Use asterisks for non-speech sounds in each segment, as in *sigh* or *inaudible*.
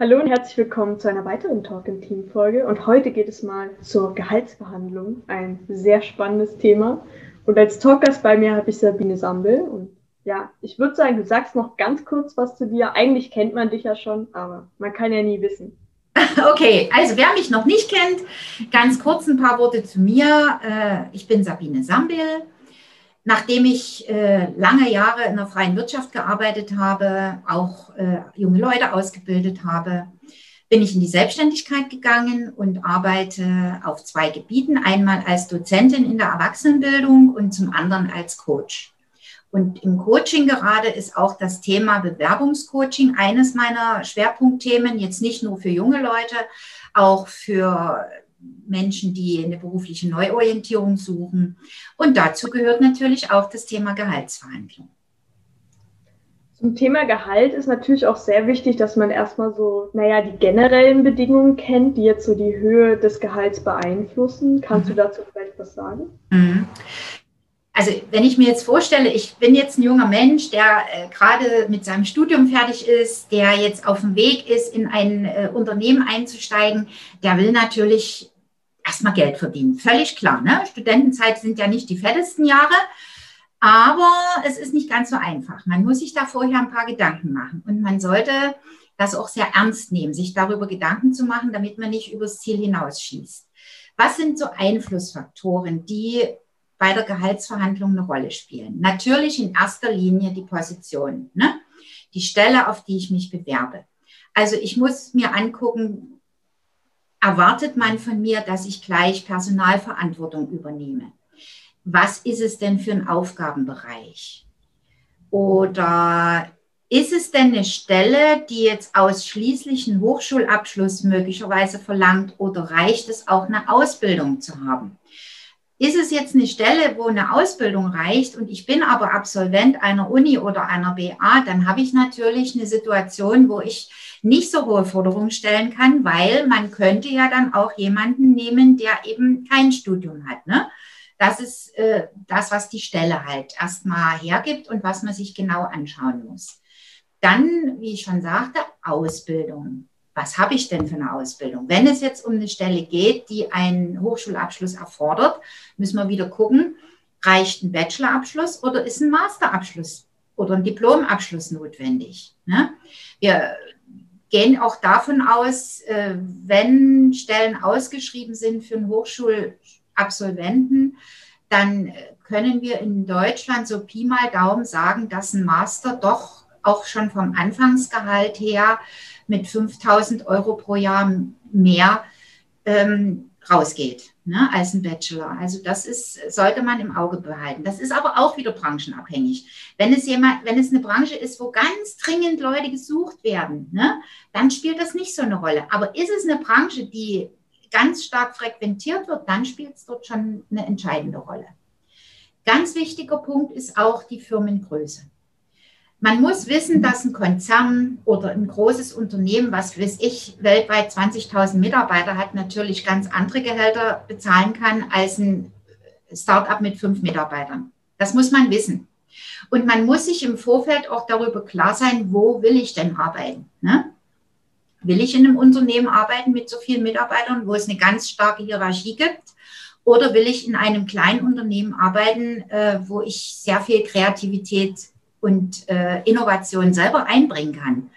Hallo und herzlich willkommen zu einer weiteren Talk im Team Folge. Und heute geht es mal zur Gehaltsverhandlung, ein sehr spannendes Thema. Und als Talkgast bei mir habe ich Sabine Sambel. Und ja, ich würde sagen, du sagst noch ganz kurz was zu dir. Eigentlich kennt man dich ja schon, aber man kann ja nie wissen. *laughs* Okay, also wer mich noch nicht kennt, ganz kurz ein paar Worte zu mir. Äh, ich bin Sabine Sambel Nachdem ich äh, lange Jahre in der freien Wirtschaft gearbeitet habe, auch äh, junge Leute ausgebildet habe, bin ich in die Selbstständigkeit gegangen und arbeite auf zwei Gebieten. Einmal als Dozentin in der Erwachsenenbildung und zum anderen als Coach. Und im Coaching gerade ist auch das Thema Bewerbungscoaching eines meiner Schwerpunktthemen, jetzt nicht nur für junge Leute, auch für Menschen, die eine berufliche Neuorientierung suchen. Und dazu gehört natürlich auch das Thema Gehaltsverhandlung. Zum Thema Gehalt ist natürlich auch sehr wichtig, dass man erstmal so, naja, die generellen Bedingungen kennt, die jetzt so die Höhe des Gehalts beeinflussen. Kannst mhm. du dazu vielleicht was sagen? Mhm. Also wenn ich mir jetzt vorstelle, ich bin jetzt ein junger Mensch, der äh, gerade mit seinem Studium fertig ist, der jetzt auf dem Weg ist, in ein äh, Unternehmen einzusteigen, der will natürlich erstmal Geld verdienen. Völlig klar. Ne? Studentenzeit sind ja nicht die fettesten Jahre, aber es ist nicht ganz so einfach. Man muss sich da vorher ein paar Gedanken machen und man sollte das auch sehr ernst nehmen, sich darüber Gedanken zu machen, damit man nicht übers Ziel hinausschießt. Was sind so Einflussfaktoren, die bei der Gehaltsverhandlung eine Rolle spielen? Natürlich in erster Linie die Position, ne? die Stelle, auf die ich mich bewerbe. Also ich muss mir angucken, erwartet man von mir, dass ich gleich Personalverantwortung übernehme? Was ist es denn für ein Aufgabenbereich? Oder ist es denn eine Stelle, die jetzt ausschließlich einen Hochschulabschluss möglicherweise verlangt oder reicht es auch eine Ausbildung zu haben? Ist es jetzt eine Stelle, wo eine Ausbildung reicht und ich bin aber Absolvent einer Uni oder einer BA, dann habe ich natürlich eine Situation, wo ich nicht so hohe Forderungen stellen kann, weil man könnte ja dann auch jemanden nehmen, der eben kein Studium hat. Ne? Das ist äh, das, was die Stelle halt erstmal hergibt und was man sich genau anschauen muss. Dann, wie ich schon sagte, Ausbildung. Was habe ich denn für eine Ausbildung? Wenn es jetzt um eine Stelle geht, die einen Hochschulabschluss erfordert, müssen wir wieder gucken, reicht ein Bachelorabschluss oder ist ein Masterabschluss oder ein Diplomabschluss notwendig? Ne? Wir gehen auch davon aus, äh, wenn Stellen ausgeschrieben sind für einen Hochschulabsolventen, dann äh, können wir in Deutschland so Pi mal Daumen sagen, dass ein Master doch auch schon vom Anfangsgehalt her mit 5000 Euro pro Jahr mehr ähm, rausgeht ne, als ein Bachelor. Also das ist, sollte man im Auge behalten. Das ist aber auch wieder branchenabhängig. Wenn es jemand, wenn es eine Branche ist, wo ganz dringend Leute gesucht werden, ne, dann spielt das nicht so eine Rolle. Aber ist es eine Branche, die ganz stark frequentiert wird, dann spielt es dort schon eine entscheidende Rolle. Ganz wichtiger Punkt ist auch die Firmengröße. Man muss wissen, dass ein Konzern oder ein großes Unternehmen, was weiß ich, weltweit 20.000 Mitarbeiter hat, natürlich ganz andere Gehälter bezahlen kann als ein Startup mit fünf Mitarbeitern. Das muss man wissen. Und man muss sich im Vorfeld auch darüber klar sein, wo will ich denn arbeiten? Ne? Will ich in einem Unternehmen arbeiten mit so vielen Mitarbeitern, wo es eine ganz starke Hierarchie gibt? Oder will ich in einem kleinen Unternehmen arbeiten, äh, wo ich sehr viel Kreativität und äh, Innovation selber einbringen kann.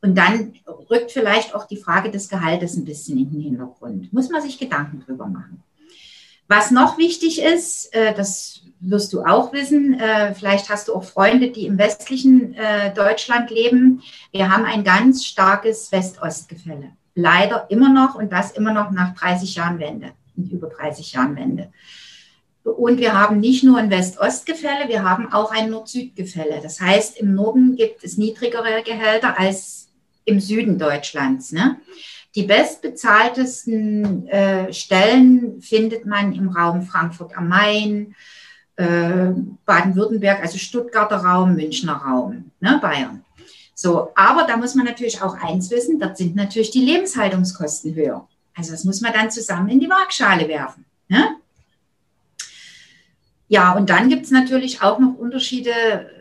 Und dann rückt vielleicht auch die Frage des Gehaltes ein bisschen in den Hintergrund. Muss man sich Gedanken drüber machen. Was noch wichtig ist, äh, das wirst du auch wissen, äh, vielleicht hast du auch Freunde, die im westlichen äh, Deutschland leben. Wir haben ein ganz starkes West-Ost-Gefälle. Leider immer noch und das immer noch nach 30 Jahren Wende, über 30 Jahren Wende. Und wir haben nicht nur ein West-Ost-Gefälle, wir haben auch ein Nord-Süd-Gefälle. Das heißt, im Norden gibt es niedrigere Gehälter als im Süden Deutschlands. Ne? Die bestbezahltesten äh, Stellen findet man im Raum Frankfurt am Main, äh, Baden-Württemberg, also Stuttgarter Raum, Münchner Raum, ne, Bayern. So, aber da muss man natürlich auch eins wissen, dort sind natürlich die Lebenshaltungskosten höher. Also das muss man dann zusammen in die Waagschale werfen. Ne? Ja, und dann gibt es natürlich auch noch Unterschiede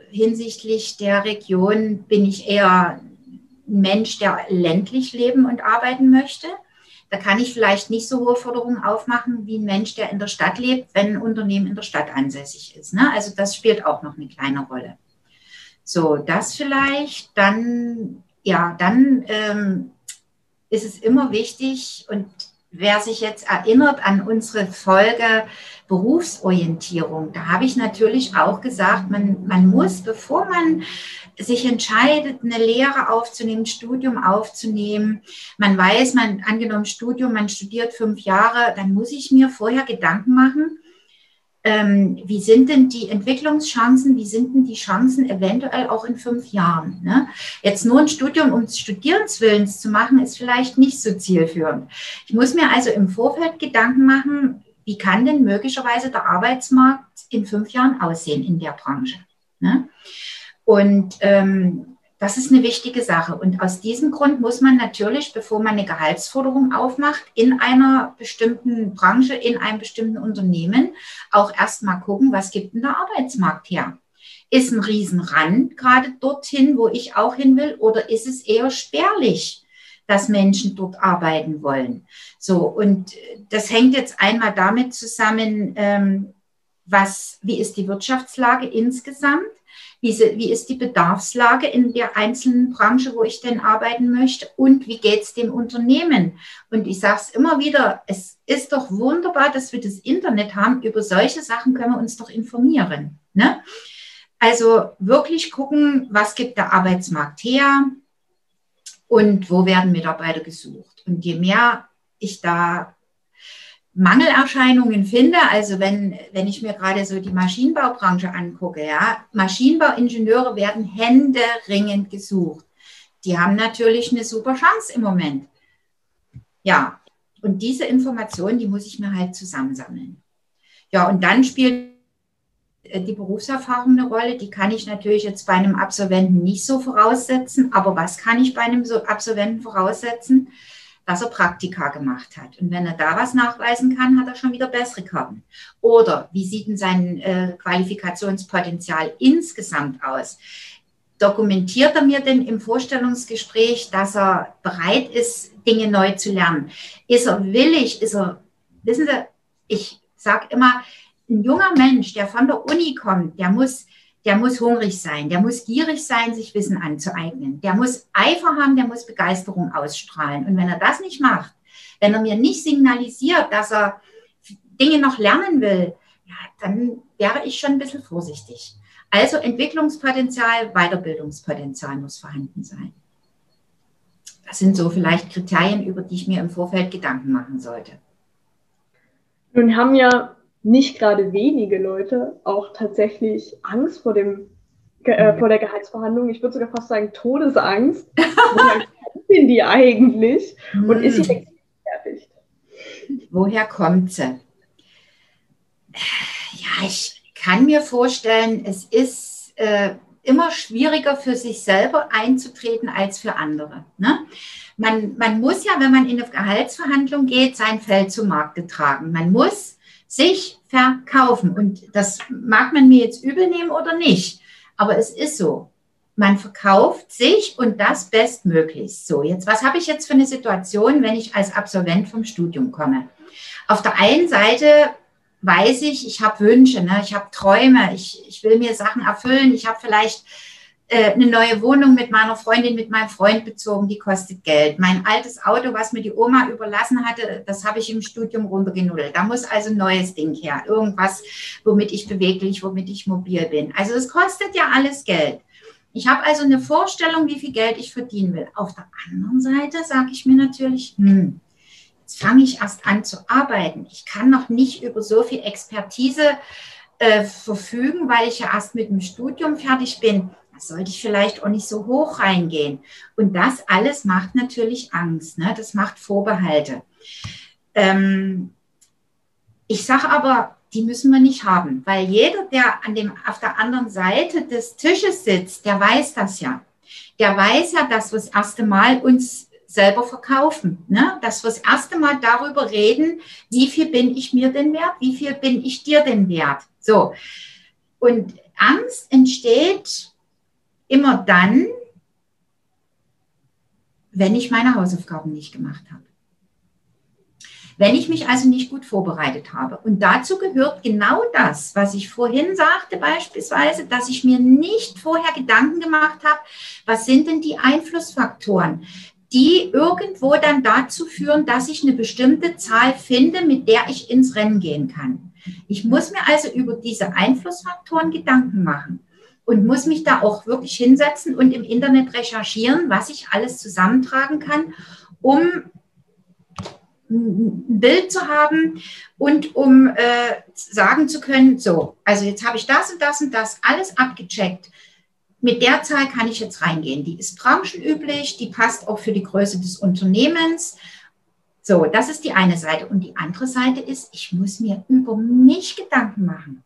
hinsichtlich der Region. Bin ich eher ein Mensch, der ländlich leben und arbeiten möchte? Da kann ich vielleicht nicht so hohe Forderungen aufmachen wie ein Mensch, der in der Stadt lebt, wenn ein Unternehmen in der Stadt ansässig ist. Ne? Also das spielt auch noch eine kleine Rolle. So, das vielleicht. Dann, ja, dann ähm, ist es immer wichtig und wer sich jetzt erinnert an unsere Folge Berufsorientierung, da habe ich natürlich auch gesagt, man, man muss, bevor man sich entscheidet, eine Lehre aufzunehmen, Studium aufzunehmen, man weiß, man angenommen Studium, man studiert fünf Jahre, dann muss ich mir vorher Gedanken machen, ähm, wie sind denn die Entwicklungschancen, wie sind denn die Chancen eventuell auch in fünf Jahren. Ne? Jetzt nur ein Studium um Studierenswillens zu machen, ist vielleicht nicht so zielführend. Ich muss mir also im Vorfeld Gedanken machen, wie kann denn möglicherweise der Arbeitsmarkt in fünf Jahren aussehen in der Branche. Ne? Und ähm, das ist eine wichtige Sache. Und aus diesem Grund muss man natürlich, bevor man eine Gehaltsforderung aufmacht, in einer bestimmten Branche, in einem bestimmten Unternehmen, auch erstmal gucken, was gibt denn der Arbeitsmarkt her? Ist ein Riesenrand gerade dorthin, wo ich auch hin will, oder ist es eher spärlich? dass Menschen dort arbeiten wollen. So, und das hängt jetzt einmal damit zusammen, ähm, was, wie ist die Wirtschaftslage insgesamt? wie, wie ist die Bedarfslage in der einzelnen Branche, wo ich denn arbeiten möchte und wie geht es dem Unternehmen. Und ich sage es immer wieder, es ist doch wunderbar, dass wir das Internet haben. Über solche Sachen können wir uns doch informieren. Ne? Also wirklich gucken, was gibt der Arbeitsmarkt her und wo werden Mitarbeiter gesucht. Und je mehr ich da Mangelerscheinungen finde, also wenn, wenn ich mir gerade so die Maschinenbaubranche angucke, ja, Maschinenbauingenieure werden händeringend gesucht. Die haben natürlich eine super Chance im Moment. Ja, und diese Informationen, die muss ich mir halt zusammensammeln. Ja, und dann spielt äh, die Berufserfahrung eine Rolle. Die kann ich natürlich jetzt bei einem Absolventen nicht so voraussetzen. Aber was kann ich bei einem Absolventen voraussetzen? Dass er Praktika gemacht hat. Und wenn er da was nachweisen kann, hat er schon wieder bessere Karten. Oder wie sieht denn sein äh, Qualifikationspotenzial insgesamt aus? Dokumentiert er mir denn im Vorstellungsgespräch, dass er bereit ist, Dinge neu zu lernen? Ist er willig? Ist er, wissen Sie, ich sage immer, ein junger Mensch, der von der Uni kommt, der muss der muss hungrig sein, der muss gierig sein, sich Wissen anzueignen. Der muss Eifer haben, der muss Begeisterung ausstrahlen. Und wenn er das nicht macht, wenn er mir nicht signalisiert, dass er Dinge noch lernen will, ja, dann wäre ich schon ein bisschen vorsichtig. Also Entwicklungspotenzial, Weiterbildungspotenzial muss vorhanden sein. Das sind so vielleicht Kriterien, über die ich mir im Vorfeld Gedanken machen sollte. Nun haben ja nicht gerade wenige Leute auch tatsächlich Angst vor dem äh, vor der Gehaltsverhandlung. Ich würde sogar fast sagen Todesangst. *laughs* Woher sind die eigentlich? Und ist sie hm. fertig? Woher kommt sie? Ja, ich kann mir vorstellen, es ist äh, immer schwieriger für sich selber einzutreten als für andere. Ne? Man, man muss ja, wenn man in eine Gehaltsverhandlung geht, sein Feld zu Markte tragen. Man muss sich verkaufen. Und das mag man mir jetzt übel nehmen oder nicht, aber es ist so. Man verkauft sich und das bestmöglichst. So, jetzt, was habe ich jetzt für eine Situation, wenn ich als Absolvent vom Studium komme? Auf der einen Seite weiß ich, ich habe Wünsche, ne? ich habe Träume, ich, ich will mir Sachen erfüllen, ich habe vielleicht eine neue Wohnung mit meiner Freundin, mit meinem Freund bezogen, die kostet Geld. Mein altes Auto, was mir die Oma überlassen hatte, das habe ich im Studium runtergenuddelt. Da muss also ein neues Ding her. Irgendwas, womit ich beweglich, womit ich mobil bin. Also es kostet ja alles Geld. Ich habe also eine Vorstellung, wie viel Geld ich verdienen will. Auf der anderen Seite sage ich mir natürlich, hm, jetzt fange ich erst an zu arbeiten. Ich kann noch nicht über so viel Expertise äh, verfügen, weil ich ja erst mit dem Studium fertig bin sollte ich vielleicht auch nicht so hoch reingehen. Und das alles macht natürlich Angst. Ne? Das macht Vorbehalte. Ähm, ich sage aber, die müssen wir nicht haben, weil jeder, der an dem, auf der anderen Seite des Tisches sitzt, der weiß das ja. Der weiß ja, dass wir das erste Mal uns selber verkaufen, ne? dass wir das erste Mal darüber reden, wie viel bin ich mir denn wert, wie viel bin ich dir denn wert. So. Und Angst entsteht immer dann, wenn ich meine Hausaufgaben nicht gemacht habe. Wenn ich mich also nicht gut vorbereitet habe. Und dazu gehört genau das, was ich vorhin sagte, beispielsweise, dass ich mir nicht vorher Gedanken gemacht habe, was sind denn die Einflussfaktoren, die irgendwo dann dazu führen, dass ich eine bestimmte Zahl finde, mit der ich ins Rennen gehen kann. Ich muss mir also über diese Einflussfaktoren Gedanken machen und muss mich da auch wirklich hinsetzen und im Internet recherchieren, was ich alles zusammentragen kann, um ein Bild zu haben und um äh, sagen zu können, so, also jetzt habe ich das und das und das alles abgecheckt. Mit der Zahl kann ich jetzt reingehen. Die ist branchenüblich, die passt auch für die Größe des Unternehmens. So, das ist die eine Seite. Und die andere Seite ist, ich muss mir über mich Gedanken machen.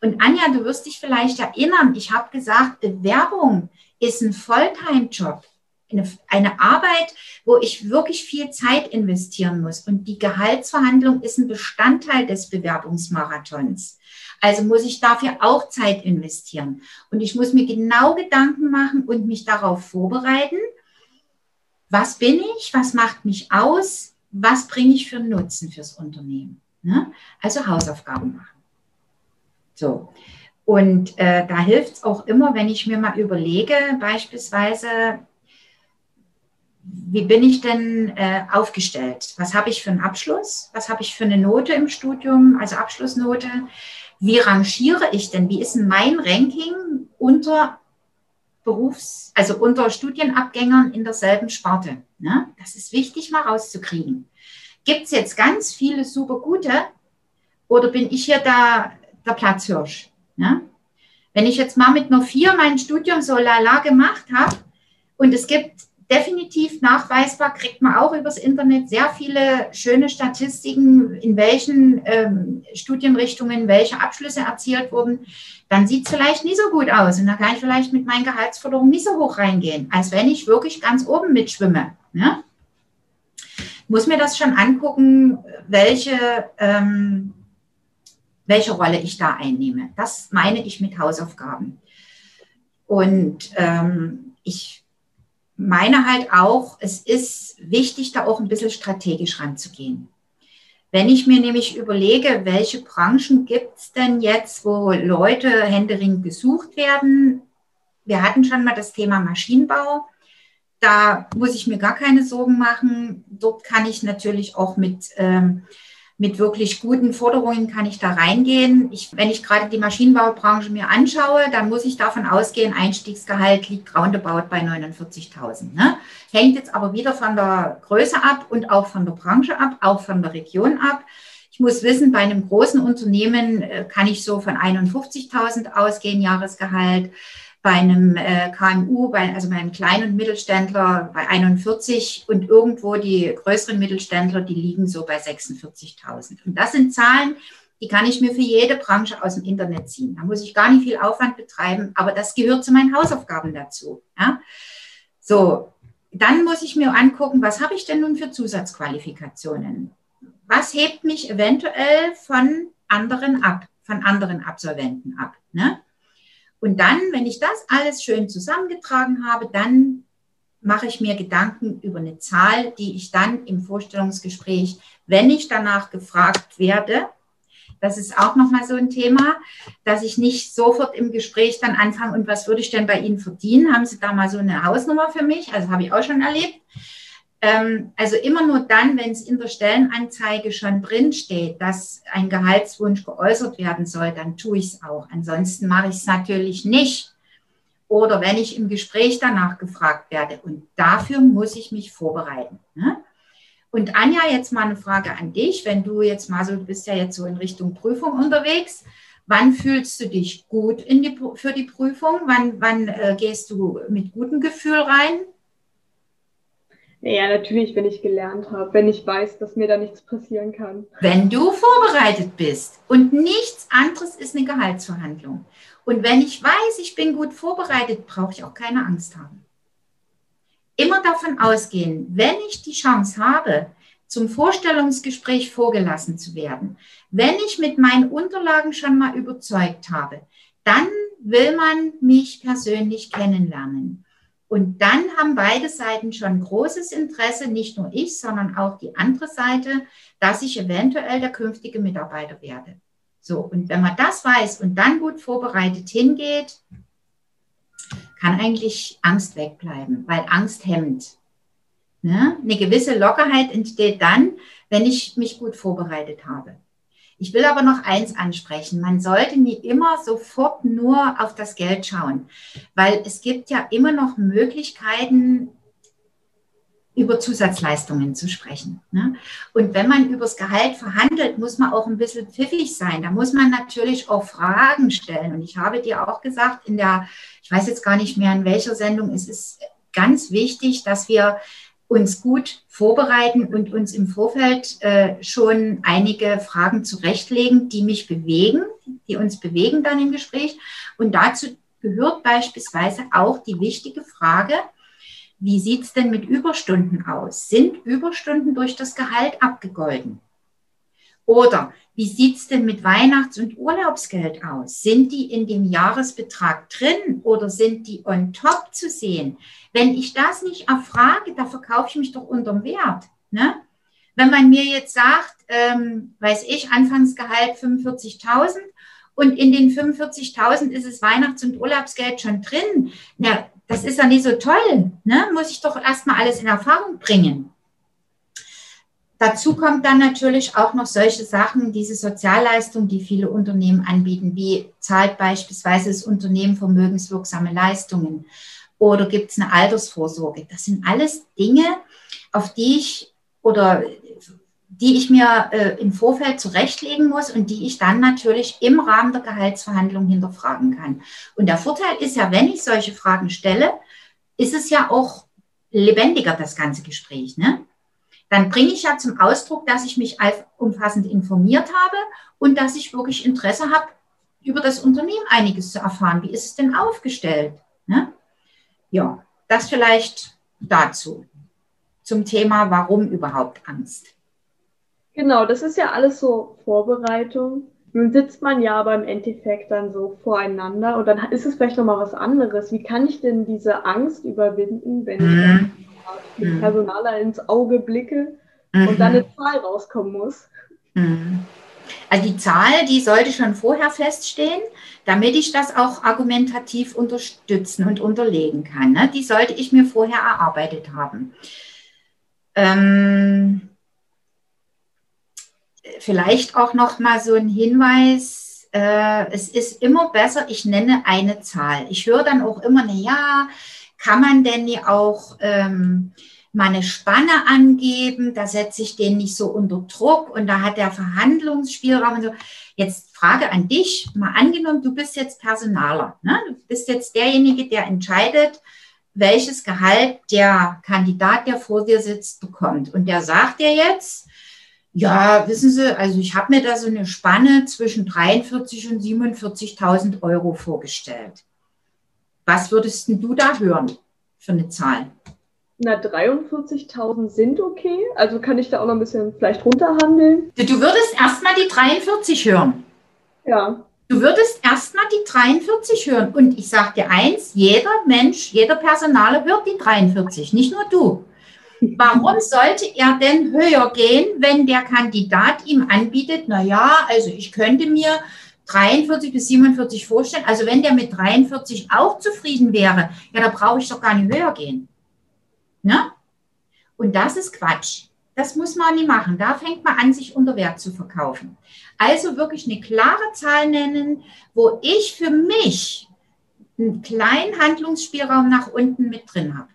Und Anja, du wirst dich vielleicht erinnern, ich habe gesagt, Bewerbung ist ein Volltime-Job eine, eine Arbeit, wo ich wirklich viel Zeit investieren muss. Und die Gehaltsverhandlung ist ein Bestandteil des Bewerbungsmarathons. Also muss ich dafür auch Zeit investieren. Und ich muss mir genau Gedanken machen und mich darauf vorbereiten. Was bin ich? Was macht mich aus? Was bringe ich für Nutzen fürs Unternehmen? Ne? Also Hausaufgaben machen. So. Und äh, da hilft es auch immer, wenn ich mir mal überlege, beispielsweise, wie bin ich denn äh, aufgestellt? Was habe ich für einen Abschluss? Was habe ich für eine Note im Studium, also Abschlussnote? Wie rangiere ich denn? Wie ist denn mein Ranking unter Berufs-, also unter Studienabgängern in derselben Sparte? Ne? Das ist wichtig mal rauszukriegen. Gibt es jetzt ganz viele super gute oder bin ich hier da der Platzhirsch? Ne? Wenn ich jetzt mal mit nur vier mein Studium so lala gemacht habe und es gibt definitiv nachweisbar, kriegt man auch übers Internet sehr viele schöne Statistiken, in welchen ähm, Studienrichtungen welche Abschlüsse erzielt wurden. Dann sieht es vielleicht nicht so gut aus und dann kann ich vielleicht mit meinen Gehaltsforderungen nicht so hoch reingehen, als wenn ich wirklich ganz oben mitschwimme. Ne? Muss mir das schon angucken, welche, ähm, welche Rolle ich da einnehme. Das meine ich mit Hausaufgaben. Und ähm, ich meine halt auch, es ist wichtig, da auch ein bisschen strategisch ranzugehen. Wenn ich mir nämlich überlege, welche Branchen gibt es denn jetzt, wo Leute händeringend gesucht werden? Wir hatten schon mal das Thema Maschinenbau. Da muss ich mir gar keine Sorgen machen. Dort kann ich natürlich auch mit ähm, mit wirklich guten Forderungen kann ich da reingehen. Ich, wenn ich gerade die Maschinenbaubranche mir anschaue, dann muss ich davon ausgehen, Einstiegsgehalt liegt roundabout bei 49.000. Ne? Hängt jetzt aber wieder von der Größe ab und auch von der Branche ab, auch von der Region ab. Ich muss wissen, bei einem großen Unternehmen äh, kann ich so von 51.000 ausgehen, Jahresgehalt bei einem äh, KMU, bei, also bei einem kleinen und Mittelständler bei 41 und irgendwo die größeren Mittelständler, die liegen so bei 46.000. Und das sind Zahlen, die kann ich mir für jede Branche aus dem Internet ziehen. Da muss ich gar nicht viel Aufwand betreiben, aber das gehört zu meinen Hausaufgaben dazu. Ja? So, dann muss ich mir angucken, was habe ich denn nun für Zusatzqualifikationen? Was hebt mich eventuell von anderen ab, von anderen Absolventen ab? Ne? Und dann, wenn ich das alles schön zusammengetragen habe, dann mache ich mir Gedanken über eine Zahl, die ich dann im Vorstellungsgespräch, wenn ich danach gefragt werde, das ist auch nochmal so ein Thema, dass ich nicht sofort im Gespräch dann anfange, und was würde ich denn bei Ihnen verdienen? Haben Sie da mal so eine Hausnummer für mich? Also habe ich auch schon erlebt. Ähm, also immer nur dann, wenn es in der Stellenanzeige schon drin steht, dass ein Gehaltswunsch geäußert werden soll, dann tue ich es auch. Ansonsten mache ich es natürlich nicht. Oder wenn ich im Gespräch danach gefragt werde. Und dafür muss ich mich vorbereiten. Ne? Und Anja, jetzt mal eine Frage an dich. Wenn du jetzt mal so, du bist ja jetzt so in Richtung Prüfung unterwegs, Wann fühlst du dich gut die, für die Prüfung? Wann, wann äh, gehst du mit gutem Gefühl rein? Ja, natürlich, wenn ich gelernt habe, wenn ich weiß, dass mir da nichts passieren kann. Wenn du vorbereitet bist und nichts anderes ist eine Gehaltsverhandlung. Und wenn ich weiß, ich bin gut vorbereitet, brauche ich auch keine Angst haben. Immer davon ausgehen, wenn ich die Chance habe, zum Vorstellungsgespräch vorgelassen zu werden, wenn ich mit meinen Unterlagen schon mal überzeugt habe, dann will man mich persönlich kennenlernen. Und dann haben beide Seiten schon großes Interesse, nicht nur ich, sondern auch die andere Seite, dass ich eventuell der künftige Mitarbeiter werde. So, und wenn man das weiß und dann gut vorbereitet hingeht, kann eigentlich Angst wegbleiben, weil Angst hemmt. Ne? Eine gewisse Lockerheit entsteht dann, wenn ich mich gut vorbereitet habe. Ich will aber noch eins ansprechen. Man sollte nie immer sofort nur auf das Geld schauen, weil es gibt ja immer noch Möglichkeiten, über Zusatzleistungen zu sprechen. Ne? Und wenn man übers Gehalt verhandelt, muss man auch ein bisschen pfiffig sein. Da muss man natürlich auch Fragen stellen. Und ich habe dir auch gesagt, in der, ich weiß jetzt gar nicht mehr in welcher Sendung, es ist ganz wichtig, dass wir uns gut vorbereiten und uns im Vorfeld äh, schon einige Fragen zurechtlegen, die mich bewegen, die uns bewegen dann im Gespräch. Und dazu gehört beispielsweise auch die wichtige Frage, wie sieht es denn mit Überstunden aus? Sind Überstunden durch das Gehalt abgegolten? Oder wie sieht es denn mit Weihnachts- und Urlaubsgeld aus? Sind die in dem Jahresbetrag drin oder sind die on top zu sehen? Wenn ich das nicht erfrage, da verkaufe ich mich doch unterm Wert. Ne? Wenn man mir jetzt sagt, ähm, weiß ich, Anfangsgehalt 45.000 und in den 45.000 ist es Weihnachts- und Urlaubsgeld schon drin, na, das ist ja nicht so toll. Ne? Muss ich doch erstmal alles in Erfahrung bringen. Dazu kommt dann natürlich auch noch solche Sachen, diese Sozialleistung, die viele Unternehmen anbieten, wie zahlt beispielsweise das Unternehmen vermögenswirksame Leistungen oder gibt es eine Altersvorsorge. Das sind alles Dinge, auf die ich oder die ich mir äh, im Vorfeld zurechtlegen muss und die ich dann natürlich im Rahmen der Gehaltsverhandlung hinterfragen kann. Und der Vorteil ist ja, wenn ich solche Fragen stelle, ist es ja auch lebendiger, das ganze Gespräch. Ne? Dann bringe ich ja zum Ausdruck, dass ich mich umfassend informiert habe und dass ich wirklich Interesse habe, über das Unternehmen einiges zu erfahren. Wie ist es denn aufgestellt? Ne? Ja, das vielleicht dazu zum Thema, warum überhaupt Angst. Genau, das ist ja alles so Vorbereitung. Nun sitzt man ja aber im Endeffekt dann so voreinander und dann ist es vielleicht nochmal was anderes. Wie kann ich denn diese Angst überwinden, wenn ich mhm. Dem Personaler ins Auge blicke mhm. und dann eine Zahl rauskommen muss? Mhm. Also die Zahl, die sollte schon vorher feststehen, damit ich das auch argumentativ unterstützen und unterlegen kann. Ne? Die sollte ich mir vorher erarbeitet haben. Ähm, vielleicht auch noch mal so ein Hinweis. Äh, es ist immer besser, ich nenne eine Zahl. Ich höre dann auch immer, na ja, kann man denn auch ähm, mal eine Spanne angeben? Da setze ich den nicht so unter Druck und da hat der Verhandlungsspielraum und so. Jetzt Frage an dich, mal angenommen, du bist jetzt Personaler, ne? du bist jetzt derjenige, der entscheidet, welches Gehalt der Kandidat, der vor dir sitzt, bekommt. Und der sagt dir jetzt, ja, wissen Sie, also ich habe mir da so eine Spanne zwischen 43 und 47.000 Euro vorgestellt. Was würdest du da hören für eine Zahl? Na, 43.000 sind okay. Also kann ich da auch noch ein bisschen vielleicht runterhandeln. Du würdest erstmal die 43 hören. Ja. Du würdest erstmal die 43 hören. Und ich sage dir eins, jeder Mensch, jeder Personaler hört die 43, nicht nur du. Warum sollte er denn höher gehen, wenn der Kandidat ihm anbietet, na ja, also ich könnte mir 43 bis 47 vorstellen. Also wenn der mit 43 auch zufrieden wäre, ja, da brauche ich doch gar nicht höher gehen. Ne? Und das ist Quatsch. Das muss man nie machen. Da fängt man an, sich unter Wert zu verkaufen. Also wirklich eine klare Zahl nennen, wo ich für mich einen kleinen Handlungsspielraum nach unten mit drin habe.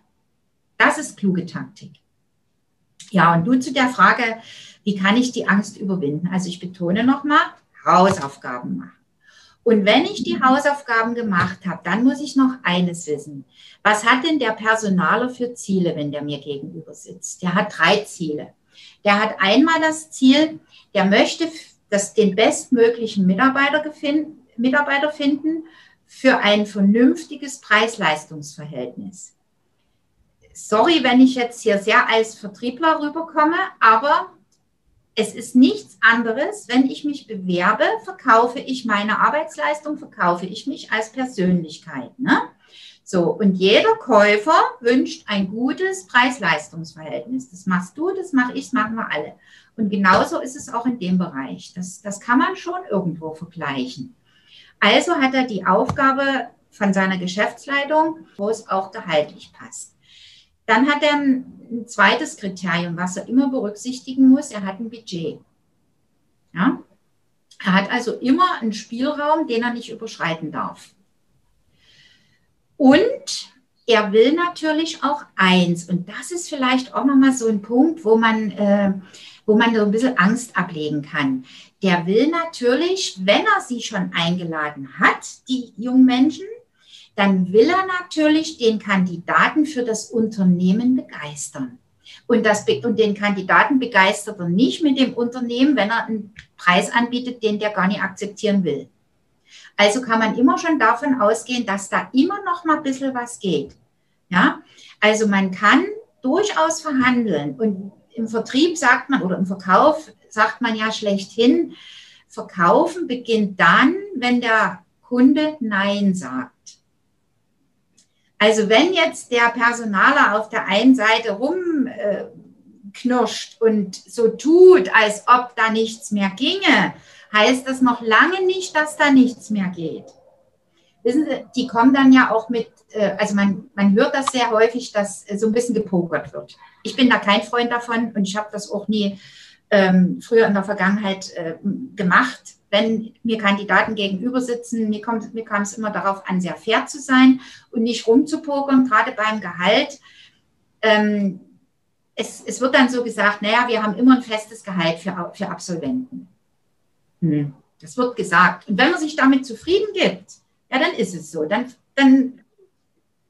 Das ist kluge Taktik. Ja, und nun zu der Frage, wie kann ich die Angst überwinden? Also ich betone nochmal, Hausaufgaben machen. Und wenn ich die Hausaufgaben gemacht habe, dann muss ich noch eines wissen. Was hat denn der Personaler für Ziele, wenn der mir gegenüber sitzt? Der hat drei Ziele. Der hat einmal das Ziel, der möchte das, den bestmöglichen Mitarbeiter, Mitarbeiter finden für ein vernünftiges Preis-Leistungs-Verhältnis. Sorry, wenn ich jetzt hier sehr als Vertriebler rüberkomme, aber es ist nichts anderes, wenn ich mich bewerbe, verkaufe ich meine Arbeitsleistung, verkaufe ich mich als Persönlichkeit. Ne? So, und jeder Käufer wünscht ein gutes Preis-Leistungs-Verhältnis. Das machst du, das mache ich, das machen wir alle. Und genauso ist es auch in dem Bereich. Das, das kann man schon irgendwo vergleichen. Also hat er die Aufgabe von seiner Geschäftsleitung, wo es auch gehaltlich passt. Dann hat er ein zweites Kriterium, was er immer berücksichtigen muss. Er hat ein Budget. Ja? Er hat also immer einen Spielraum, den er nicht überschreiten darf. Und er will natürlich auch eins. Und das ist vielleicht auch nochmal so ein Punkt, wo man, äh, wo man so ein bisschen Angst ablegen kann. Der will natürlich, wenn er sie schon eingeladen hat, die jungen Menschen, dann will er natürlich den Kandidaten für das Unternehmen begeistern. Und, das, und den Kandidaten begeistert er nicht mit dem Unternehmen, wenn er einen Preis anbietet, den der gar nicht akzeptieren will. Also kann man immer schon davon ausgehen, dass da immer noch mal ein bisschen was geht. Ja, also man kann durchaus verhandeln und im Vertrieb sagt man oder im Verkauf sagt man ja schlechthin, verkaufen beginnt dann, wenn der Kunde Nein sagt. Also wenn jetzt der Personaler auf der einen Seite rumknirscht und so tut, als ob da nichts mehr ginge, heißt das noch lange nicht, dass da nichts mehr geht. Wissen Sie, die kommen dann ja auch mit, äh, also man, man hört das sehr häufig, dass so ein bisschen gepokert wird. Ich bin da kein Freund davon und ich habe das auch nie ähm, früher in der Vergangenheit äh, gemacht wenn mir Kandidaten gegenüber sitzen, mir, kommt, mir kam es immer darauf an, sehr fair zu sein und nicht rumzupokern, gerade beim Gehalt. Ähm, es, es, wird dann so gesagt, naja, wir haben immer ein festes Gehalt für, für Absolventen. Hm. Das wird gesagt. Und wenn man sich damit zufrieden gibt, ja, dann ist es so. Dann, dann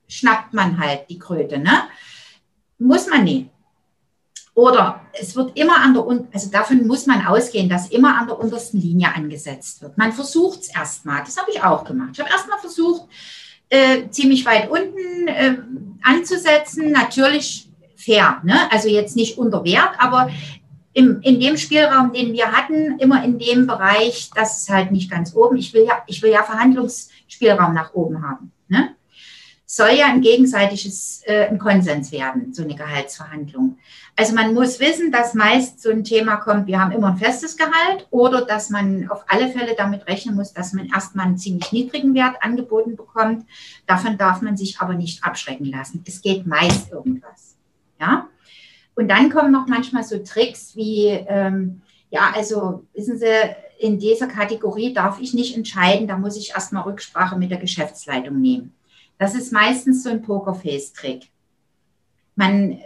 schnappt man halt die Kröte. Ne? Muss man nicht. Oder es wird immer an der, also davon muss man ausgehen, dass immer an der untersten Linie angesetzt wird. Man versucht es erstmal. Das habe ich auch gemacht. Ich habe erstmal versucht, äh, ziemlich weit unten äh, anzusetzen. Natürlich fair, ne? also jetzt nicht unter Wert, aber im, in dem Spielraum, den wir hatten, immer in dem Bereich, das ist halt nicht ganz oben. Ich will ja, ich will ja Verhandlungsspielraum nach oben haben. Ne? Soll ja ein gegenseitiges äh, ein Konsens werden, so eine Gehaltsverhandlung. Also man muss wissen, dass meist so ein Thema kommt, wir haben immer ein festes Gehalt oder dass man auf alle Fälle damit rechnen muss, dass man erstmal einen ziemlich niedrigen Wert angeboten bekommt. Davon darf man sich aber nicht abschrecken lassen. Es geht meist irgendwas. Ja? Und dann kommen noch manchmal so Tricks wie, ähm, ja, also wissen Sie, in dieser Kategorie darf ich nicht entscheiden, da muss ich erstmal Rücksprache mit der Geschäftsleitung nehmen. Das ist meistens so ein Pokerface-Trick. Man äh,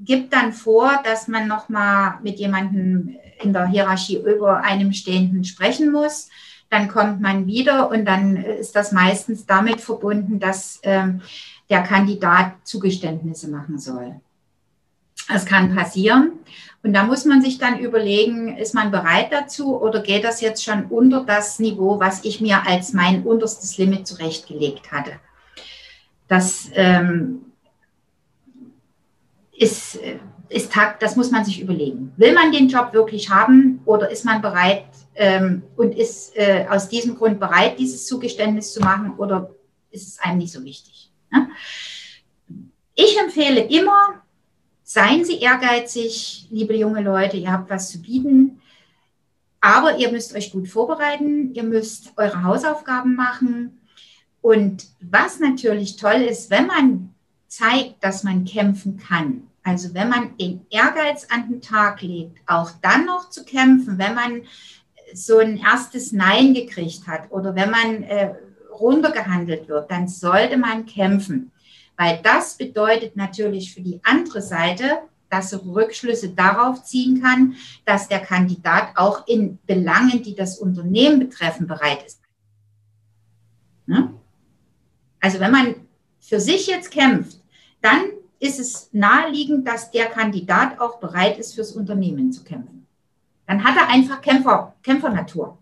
gibt dann vor, dass man nochmal mit jemandem in der Hierarchie über einem Stehenden sprechen muss. Dann kommt man wieder und dann ist das meistens damit verbunden, dass ähm, der Kandidat Zugeständnisse machen soll. Das kann passieren. Und da muss man sich dann überlegen, ist man bereit dazu oder geht das jetzt schon unter das Niveau, was ich mir als mein unterstes Limit zurechtgelegt hatte? Das ähm, ist, ist Tag, das muss man sich überlegen. Will man den Job wirklich haben oder ist man bereit ähm, und ist äh, aus diesem Grund bereit, dieses Zugeständnis zu machen oder ist es einem nicht so wichtig? Ne? Ich empfehle immer, seien Sie ehrgeizig, liebe junge Leute, ihr habt was zu bieten. Aber ihr müsst euch gut vorbereiten, ihr müsst eure Hausaufgaben machen und was natürlich toll ist, wenn man zeigt, dass man kämpfen kann, also wenn man den Ehrgeiz an den Tag legt, auch dann noch zu kämpfen, wenn man so ein erstes Nein gekriegt hat oder wenn man äh, runtergehandelt wird, dann sollte man kämpfen. Weil das bedeutet natürlich für die andere Seite, dass sie Rückschlüsse darauf ziehen kann, dass der Kandidat auch in Belangen, die das Unternehmen betreffen, bereit ist Ne? Also wenn man für sich jetzt kämpft, dann ist es naheliegend, dass der Kandidat auch bereit ist, fürs Unternehmen zu kämpfen. Dann hat er einfach Kämpfer, Kämpfernatur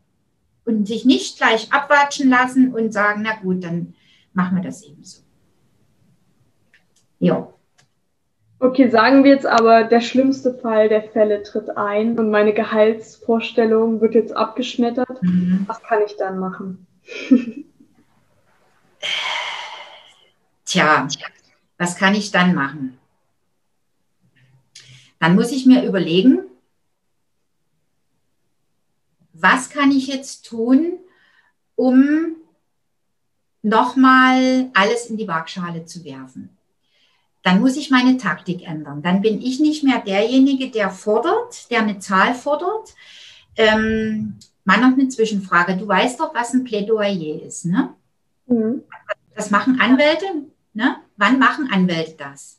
und sich nicht gleich abwatschen lassen und sagen, na gut, dann machen wir das eben so. Ja. Okay, sagen wir jetzt aber, der schlimmste Fall der Fälle tritt ein und meine Gehaltsvorstellung wird jetzt abgeschmettert. Mhm. Was kann ich dann machen? *laughs* Tja, was kann ich dann machen? Dann muss ich mir überlegen, was kann ich jetzt tun, um nochmal alles in die Waagschale zu werfen. Dann muss ich meine Taktik ändern. Dann bin ich nicht mehr derjenige, der fordert, der eine Zahl fordert. Ähm, mal noch eine Zwischenfrage. Du weißt doch, was ein Plädoyer ist, ne? Mhm. Das machen Anwälte, ne? Wann machen Anwälte das?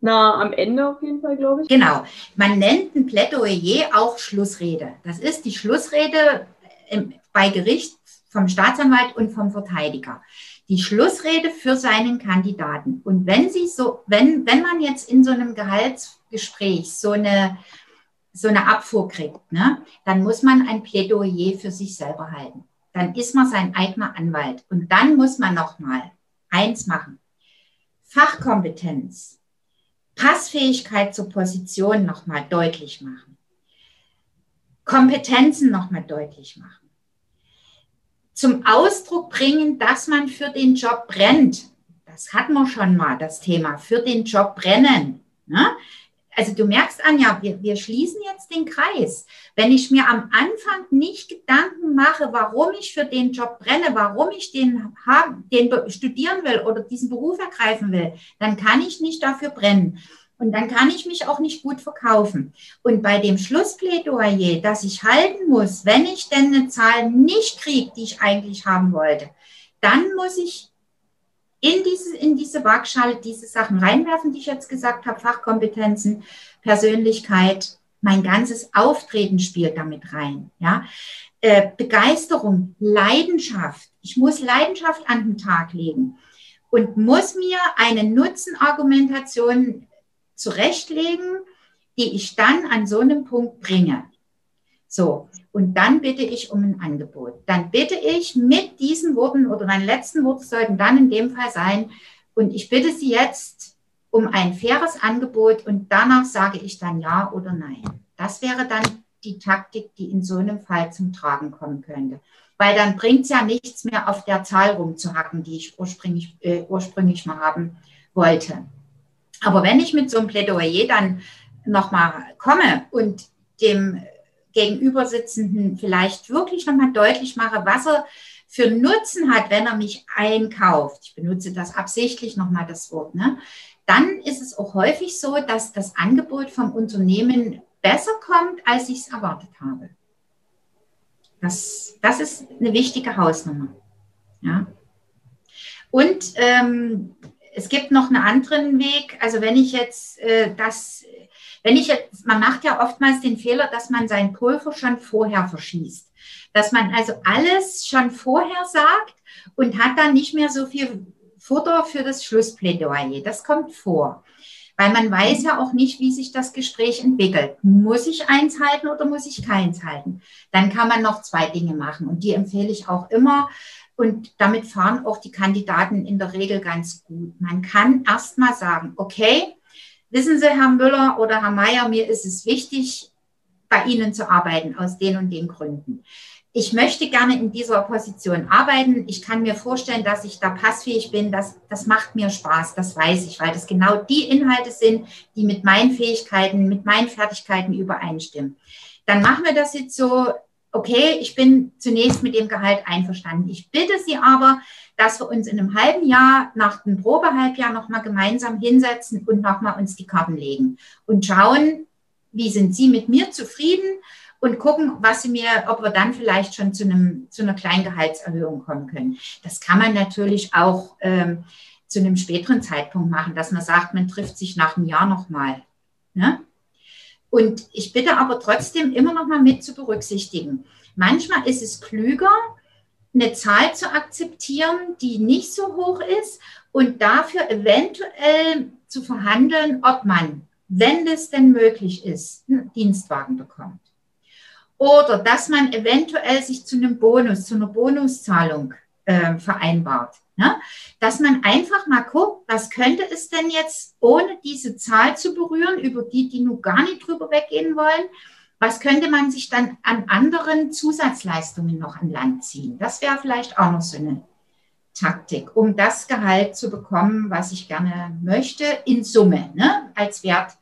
Na, am Ende auf jeden Fall, glaube ich. Genau. Man nennt ein Plädoyer auch Schlussrede. Das ist die Schlussrede im, bei Gericht vom Staatsanwalt und vom Verteidiger. Die Schlussrede für seinen Kandidaten. Und wenn Sie so, wenn, wenn man jetzt in so einem Gehaltsgespräch so eine, so eine Abfuhr kriegt, ne, dann muss man ein Plädoyer für sich selber halten. Dann ist man sein eigener Anwalt. Und dann muss man nochmal eins machen. Fachkompetenz, Passfähigkeit zur Position nochmal deutlich machen. Kompetenzen nochmal deutlich machen zum Ausdruck bringen, dass man für den Job brennt. Das hatten wir schon mal, das Thema, für den Job brennen. Ne? Also du merkst, Anja, wir, wir schließen jetzt den Kreis. Wenn ich mir am Anfang nicht Gedanken mache, warum ich für den Job brenne, warum ich den, den studieren will oder diesen Beruf ergreifen will, dann kann ich nicht dafür brennen. Und dann kann ich mich auch nicht gut verkaufen. Und bei dem Schlussplädoyer, das ich halten muss, wenn ich denn eine Zahl nicht kriege, die ich eigentlich haben wollte, dann muss ich in diese, in diese Waagschale diese Sachen reinwerfen, die ich jetzt gesagt habe, Fachkompetenzen, Persönlichkeit, mein ganzes Auftreten spielt damit rein. Ja? Äh, Begeisterung, Leidenschaft. Ich muss Leidenschaft an den Tag legen und muss mir eine Nutzenargumentation zurechtlegen, die ich dann an so einem Punkt bringe. So, und dann bitte ich um ein Angebot. Dann bitte ich mit diesen Worten oder meine letzten Worte sollten dann in dem Fall sein, und ich bitte Sie jetzt um ein faires Angebot und danach sage ich dann ja oder nein. Das wäre dann die Taktik, die in so einem Fall zum Tragen kommen könnte. Weil dann bringt es ja nichts mehr auf der Zahl rumzuhacken, die ich ursprünglich, äh, ursprünglich mal haben wollte. Aber wenn ich mit so einem Plädoyer dann nochmal komme und dem Gegenübersitzenden vielleicht wirklich nochmal deutlich mache, was er für Nutzen hat, wenn er mich einkauft, ich benutze das absichtlich nochmal das Wort, ne? dann ist es auch häufig so, dass das Angebot vom Unternehmen besser kommt, als ich es erwartet habe. Das, das ist eine wichtige Hausnummer. Ja. Und ähm, es gibt noch einen anderen Weg. Also wenn ich jetzt äh, das, wenn ich jetzt, man macht ja oftmals den Fehler, dass man sein Pulver schon vorher verschießt. Dass man also alles schon vorher sagt und hat dann nicht mehr so viel Futter für das Schlussplädoyer. Das kommt vor. Weil man weiß ja auch nicht, wie sich das Gespräch entwickelt. Muss ich eins halten oder muss ich keins halten? Dann kann man noch zwei Dinge machen. Und die empfehle ich auch immer. Und damit fahren auch die Kandidaten in der Regel ganz gut. Man kann erst mal sagen, okay, wissen Sie, Herr Müller oder Herr Mayer, mir ist es wichtig, bei Ihnen zu arbeiten aus den und den Gründen. Ich möchte gerne in dieser Position arbeiten. Ich kann mir vorstellen, dass ich da passfähig bin. Das, das macht mir Spaß, das weiß ich, weil das genau die Inhalte sind, die mit meinen Fähigkeiten, mit meinen Fertigkeiten übereinstimmen. Dann machen wir das jetzt so, okay, ich bin zunächst mit dem Gehalt einverstanden. Ich bitte Sie aber, dass wir uns in einem halben Jahr nach dem Probehalbjahr nochmal gemeinsam hinsetzen und nochmal uns die Karten legen und schauen, wie sind Sie mit mir zufrieden und gucken, was Sie mir, ob wir dann vielleicht schon zu, einem, zu einer kleinen Gehaltserhöhung kommen können. Das kann man natürlich auch ähm, zu einem späteren Zeitpunkt machen, dass man sagt, man trifft sich nach einem Jahr nochmal. Ne? Und ich bitte aber trotzdem immer noch mal mit zu berücksichtigen. Manchmal ist es klüger, eine Zahl zu akzeptieren, die nicht so hoch ist und dafür eventuell zu verhandeln, ob man, wenn das denn möglich ist, einen Dienstwagen bekommt. Oder dass man eventuell sich zu einem Bonus, zu einer Bonuszahlung äh, vereinbart. Ne? Dass man einfach mal guckt, was könnte es denn jetzt, ohne diese Zahl zu berühren, über die, die nur gar nicht drüber weggehen wollen, was könnte man sich dann an anderen Zusatzleistungen noch an Land ziehen? Das wäre vielleicht auch noch so eine Taktik, um das Gehalt zu bekommen, was ich gerne möchte, in Summe, ne? als Wert,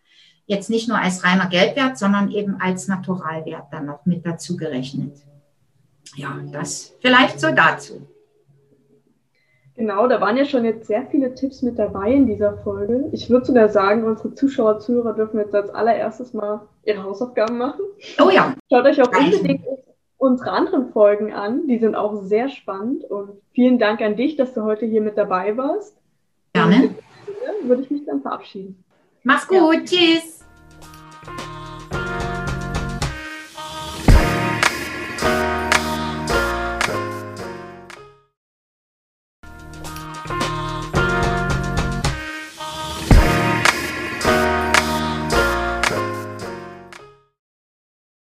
jetzt nicht nur als reiner Geldwert, sondern eben als Naturalwert dann noch mit dazu gerechnet. Ja, das vielleicht so dazu. Genau, da waren ja schon jetzt sehr viele Tipps mit dabei in dieser Folge. Ich würde sogar sagen, unsere Zuschauer, Zuhörer dürfen jetzt als allererstes mal ihre Hausaufgaben machen. Oh ja. Schaut euch auch unbedingt unsere anderen Folgen an. Die sind auch sehr spannend. Und vielen Dank an dich, dass du heute hier mit dabei warst. Gerne. Würde ich mich dann verabschieden. Mach's gut. Ja. Tschüss.